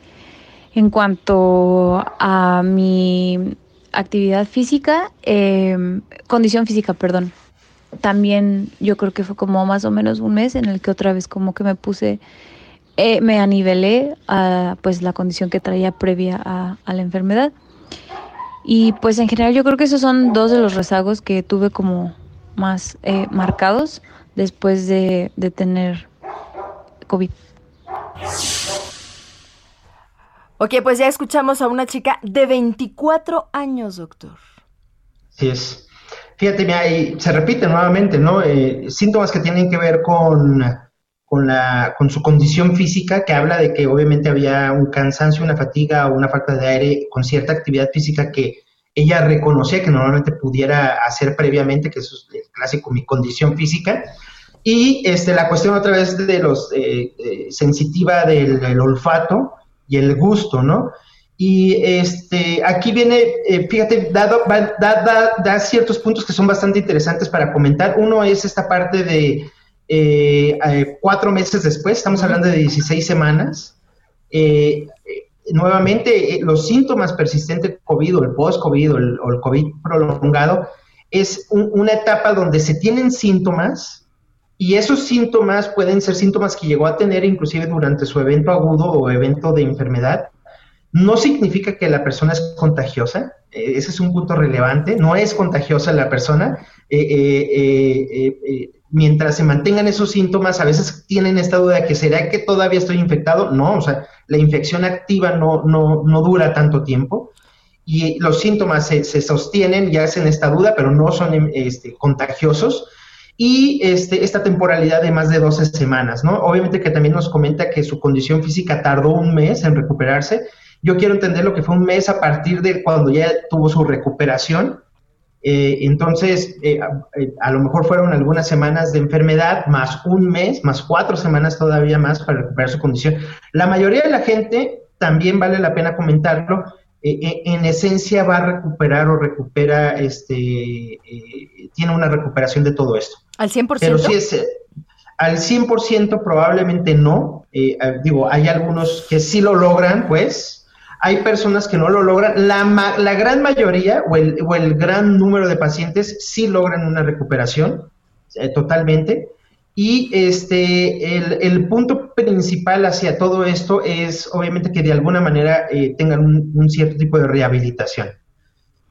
en cuanto a mi actividad física, em, condición física, perdón, también yo creo que fue como más o menos un mes en el que otra vez como que me puse, eh, me anivelé a pues la condición que traía previa a, a la enfermedad. Y pues en general yo creo que esos son dos de los rezagos que tuve como más eh, marcados después de, de tener COVID. Ok, pues ya escuchamos a una chica de 24 años, doctor. Sí es. Fíjate, mira, y se repite nuevamente, ¿no? Eh, síntomas que tienen que ver con su condición física, que habla de que obviamente había un cansancio, una fatiga o una falta de aire con cierta actividad física que ella reconocía que normalmente pudiera hacer previamente, que eso es clásico, mi condición física. Y este, la cuestión otra vez de los eh, eh, sensitiva del, olfato y el gusto, ¿no? Y este, aquí viene, eh, fíjate, dado, da, da, ciertos puntos que son bastante interesantes para comentar. Uno es esta parte de eh, eh, cuatro meses después, estamos hablando de 16 semanas, nuevamente los síntomas persistentes COVID o el post-COVID o, el, COVID prolongado es una etapa donde se tienen síntomas y esos síntomas pueden ser síntomas que llegó a tener inclusive durante su evento agudo o evento de enfermedad. No significa que la persona es contagiosa, ese es un punto relevante, no es contagiosa la persona mientras se mantengan esos síntomas, a veces tienen esta duda de que será que todavía estoy infectado. No, o sea, la infección activa no, no, no dura tanto tiempo y los síntomas se, sostienen y hacen esta duda, pero no son este, contagiosos. Y este, esta temporalidad de más de 12 semanas, ¿no? Obviamente que también nos comenta que su condición física tardó un mes en recuperarse. Yo quiero entender lo que fue un mes a partir de cuando ya tuvo su recuperación eh, entonces, eh, eh, a, lo mejor fueron algunas semanas de enfermedad, más un mes, más cuatro semanas todavía más para recuperar su condición. La mayoría de la gente, también vale la pena comentarlo, en esencia va a recuperar o recupera, este, tiene una recuperación de todo esto. ¿Al 100%? Pero si es, al 100% probablemente no. digo, hay algunos que sí lo logran, pues, hay personas que no lo logran. La, gran mayoría o el, gran número de pacientes sí logran una recuperación eh, totalmente. Y este, el, el, punto principal hacia todo esto es obviamente que de alguna manera eh, tengan un, cierto tipo de rehabilitación.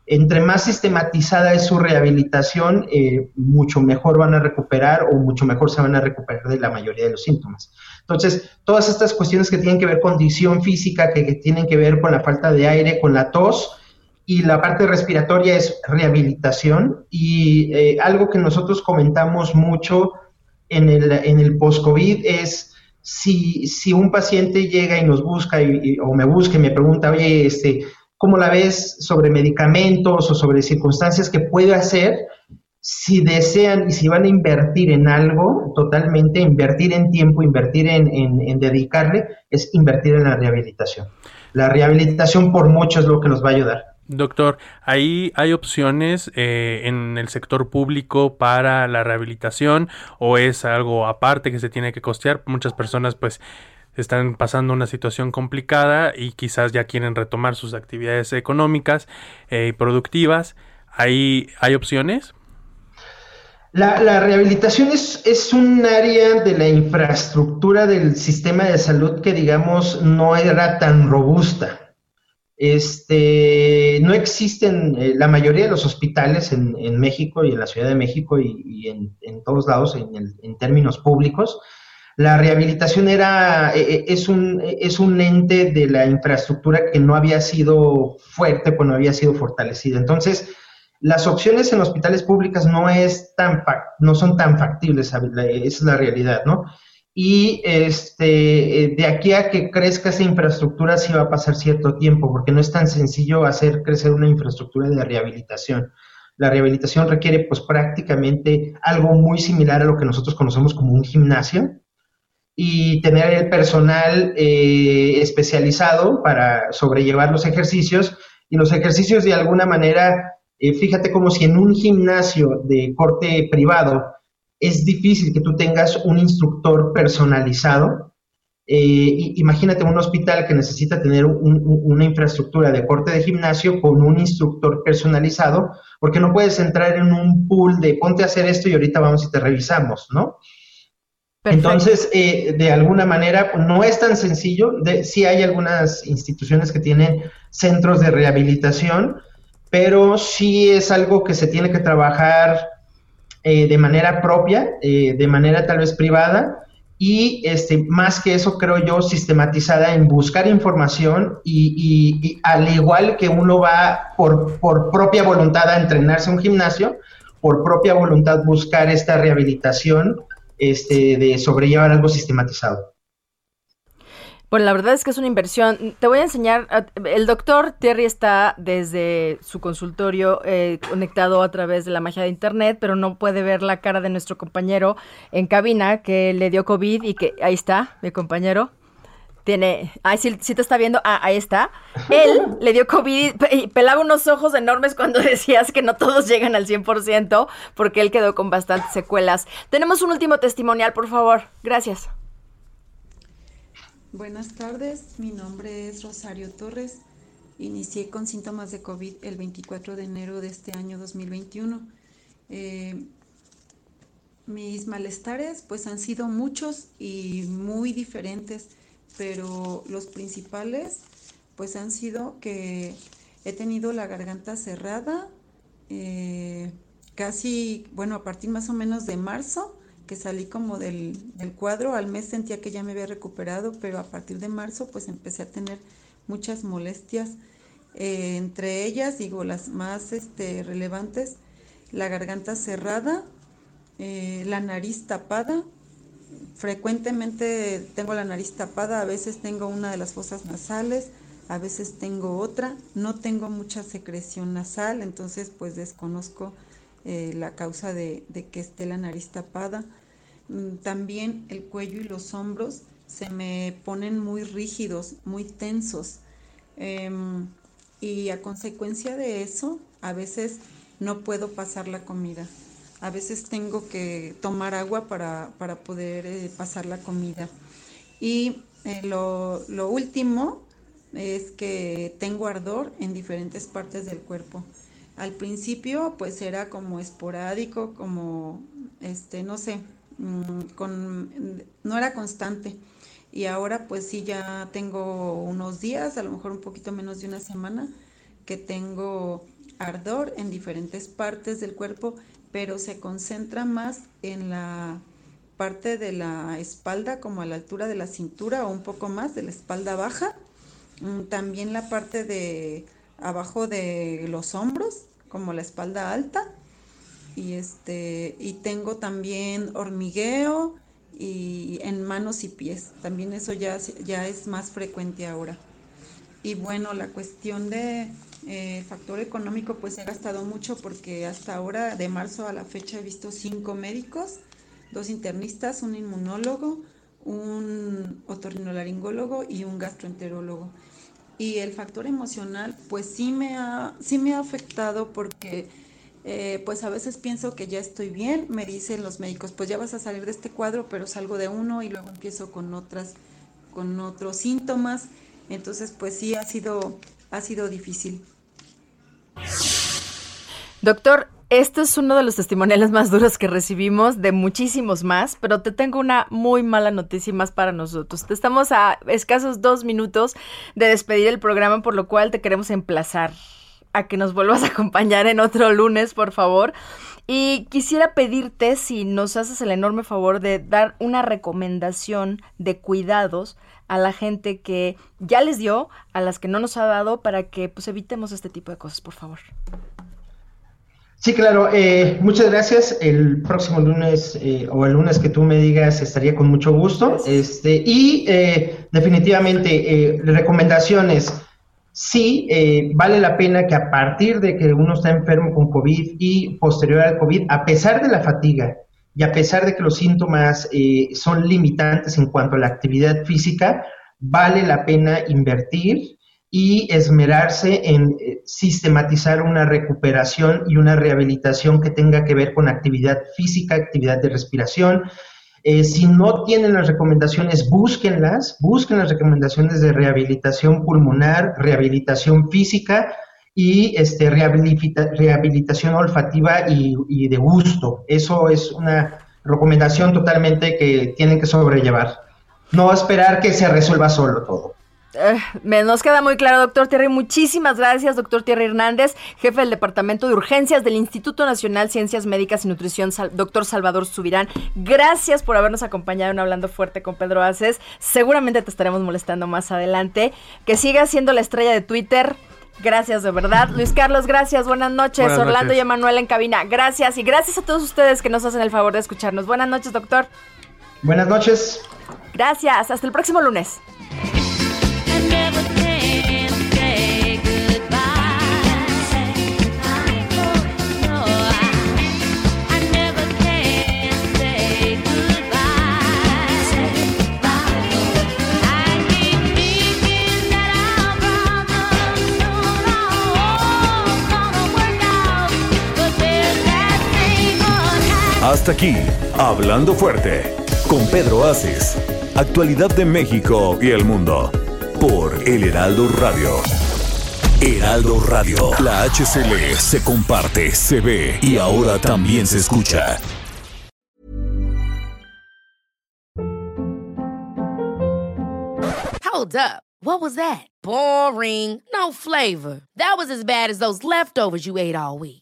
Entre más sistematizada es su rehabilitación, eh, mucho mejor van a recuperar o mucho mejor se van a recuperar de la mayoría de los síntomas. Entonces, todas estas cuestiones que tienen que ver con condición física, que, tienen que ver con la falta de aire, con la tos, y la parte respiratoria es rehabilitación. Y eh, algo que nosotros comentamos mucho en el, en el post-COVID es si, si un paciente llega y nos busca o me busca y me pregunta, oye, este, ¿cómo la ves sobre medicamentos o sobre circunstancias que puede hacer? Si desean y si van a invertir en algo, totalmente invertir en tiempo, invertir en, dedicarle, es invertir en la rehabilitación. La rehabilitación por mucho es lo que nos va a ayudar. Doctor, ¿ahí hay opciones eh, en el sector público para la rehabilitación o es algo aparte que se tiene que costear? Muchas personas pues están pasando una situación complicada y quizás ya quieren retomar sus actividades económicas eh, y productivas. ¿Ahí hay opciones? La, rehabilitación es, es, un área de la infraestructura del sistema de salud que, digamos, no era tan robusta. Este, no existen, eh, la mayoría de los hospitales en, en, México y en la Ciudad de México y, en, en, todos lados, en, términos públicos, la rehabilitación era, e, e, es, un, es un ente de la infraestructura que no había sido fuerte, pues no había sido fortalecida. Entonces, las opciones en hospitales públicos no, es tan no son tan factibles, esa es la realidad, ¿no? Y este, eh, de aquí a que crezca esa infraestructura sí va a pasar cierto tiempo, porque no es tan sencillo hacer crecer una infraestructura de rehabilitación. La rehabilitación requiere pues prácticamente algo muy similar a lo que nosotros conocemos como un gimnasio y tener el personal eh, especializado para sobrellevar los ejercicios y los ejercicios de alguna manera, eh, fíjate como si en un gimnasio de corte privado es difícil que tú tengas un instructor personalizado. Eh, imagínate un hospital que necesita tener una infraestructura de corte de gimnasio con un instructor personalizado, porque no puedes entrar en un pool de ponte a hacer esto y ahorita vamos y te revisamos, ¿no? Entonces, eh, de alguna manera, no es tan sencillo. De, sí hay algunas instituciones que tienen centros de rehabilitación, pero sí es algo que se tiene que trabajar eh, de manera propia, eh, de manera tal vez privada, y este, más que eso, creo yo, sistematizada en buscar información y, al igual que uno va por, por propia voluntad a entrenarse en un gimnasio, por propia voluntad buscar esta rehabilitación este, de sobrellevar algo sistematizado. Bueno, la verdad es que es una inversión. Te voy a enseñar, el doctor Terry está desde su consultorio eh, conectado a través de la magia de Internet, pero no puede ver la cara de nuestro compañero en cabina que le dio COVID y que ahí está, mi compañero. Tiene, ay, sí, sí te está viendo, ah, ahí está. Él le dio COVID y pelaba unos ojos enormes cuando <laughs> decías que no todos llegan al 100%, porque él quedó con bastantes secuelas. Tenemos un último testimonial, por favor. Gracias. Buenas tardes, mi nombre es Rosario Torres. Inicié con síntomas de COVID el 24 de enero de este año 2021. Eh, mis malestares pues han sido muchos y muy diferentes, pero los principales pues han sido que he tenido la garganta cerrada, eh, casi, bueno, a partir más o menos de marzo, que salí como del, cuadro, al mes sentía que ya me había recuperado, pero a partir de marzo pues empecé a tener muchas molestias, eh, entre ellas, digo, las más este, relevantes, la garganta cerrada, eh, la nariz tapada, frecuentemente tengo la nariz tapada, a veces tengo una de las fosas nasales, a veces tengo otra, no tengo mucha secreción nasal, entonces pues desconozco eh, la causa de, que esté la nariz tapada. Mm, también el cuello y los hombros se me ponen muy rígidos, muy tensos. Em, y a consecuencia de eso, a veces no puedo pasar la comida. A veces tengo que tomar agua para, poder eh, pasar la comida. Y eh, lo, lo último es que tengo ardor en diferentes partes del cuerpo. Al principio pues era como esporádico, como, este, no sé, con, no era constante. Y ahora pues sí ya tengo unos días, a lo mejor un poquito menos de una semana, que tengo ardor en diferentes partes del cuerpo, pero se concentra más en la parte de la espalda, como a la altura de la cintura o un poco más de la espalda baja. Mm, también la parte de abajo de los hombros, como la espalda alta. Y este, y tengo también hormigueo y en manos y pies. También eso ya, ya es más frecuente ahora. Y bueno, la cuestión de eh, factor económico, pues he gastado mucho porque hasta ahora, de marzo a la fecha, he visto cinco médicos, dos internistas, un inmunólogo, un otorrinolaringólogo y un gastroenterólogo. Y el factor emocional, pues sí me ha, sí me ha afectado porque eh, pues a veces pienso que ya estoy bien, me dicen los médicos, pues ya vas a salir de este cuadro, pero salgo de uno y luego empiezo con otras, con otros síntomas. Entonces, pues sí ha sido, ha sido difícil. Doctor, este es uno de los testimoniales más duros que recibimos, de muchísimos más, pero te tengo una muy mala noticia más para nosotros. Te estamos a escasos dos minutos de despedir el programa, por lo cual te queremos emplazar a que nos vuelvas a acompañar en otro lunes, por favor. Y quisiera pedirte si nos haces el enorme favor de dar una recomendación de cuidados a la gente que ya les dio, a las que no nos ha dado, para que pues evitemos este tipo de cosas, por favor. Sí, claro. Eh, muchas gracias. El próximo lunes eh, o el lunes que tú me digas estaría con mucho gusto. Este y eh, definitivamente recomendaciones. Sí, vale la pena que a partir de que uno está enfermo con COVID y posterior al COVID, a pesar de la fatiga y a pesar de que los síntomas son limitantes en cuanto a la actividad física, vale la pena invertir y esmerarse en eh, sistematizar una recuperación y una rehabilitación que tenga que ver con actividad física, actividad de respiración. Eh, si no tienen las recomendaciones, búsquenlas, busquen las recomendaciones de rehabilitación pulmonar, rehabilitación física y este, rehabilitación olfativa y, y de gusto. Eso es una recomendación totalmente que tienen que sobrellevar. No esperar que se resuelva solo todo. Eh, nos queda muy claro, doctor Thierry. Muchísimas gracias, doctor Thierry Hernández, jefe del Departamento de Urgencias del Instituto Nacional Ciencias Médicas y Nutrición, doctor Salvador Subirán. Gracias por habernos acompañado en Hablando Fuerte con Pedro Aces. Seguramente te estaremos molestando más adelante. Que siga siendo la estrella de Twitter. Gracias, de verdad. Luis Carlos, gracias. Buenas noches. Orlando y Emanuel en cabina. Gracias. Y gracias a todos ustedes que nos hacen el favor de escucharnos. Buenas noches, doctor. Buenas noches. Gracias. Hasta el próximo lunes. Hasta aquí, Hablando Fuerte, con Pedro Aces. Actualidad de México y el mundo. Por El Heraldo Radio. Heraldo Radio. La HCL se comparte, se ve y ahora también se escucha. Hold up. What was that? Boring. No flavor. That was as bad as those leftovers you ate all week.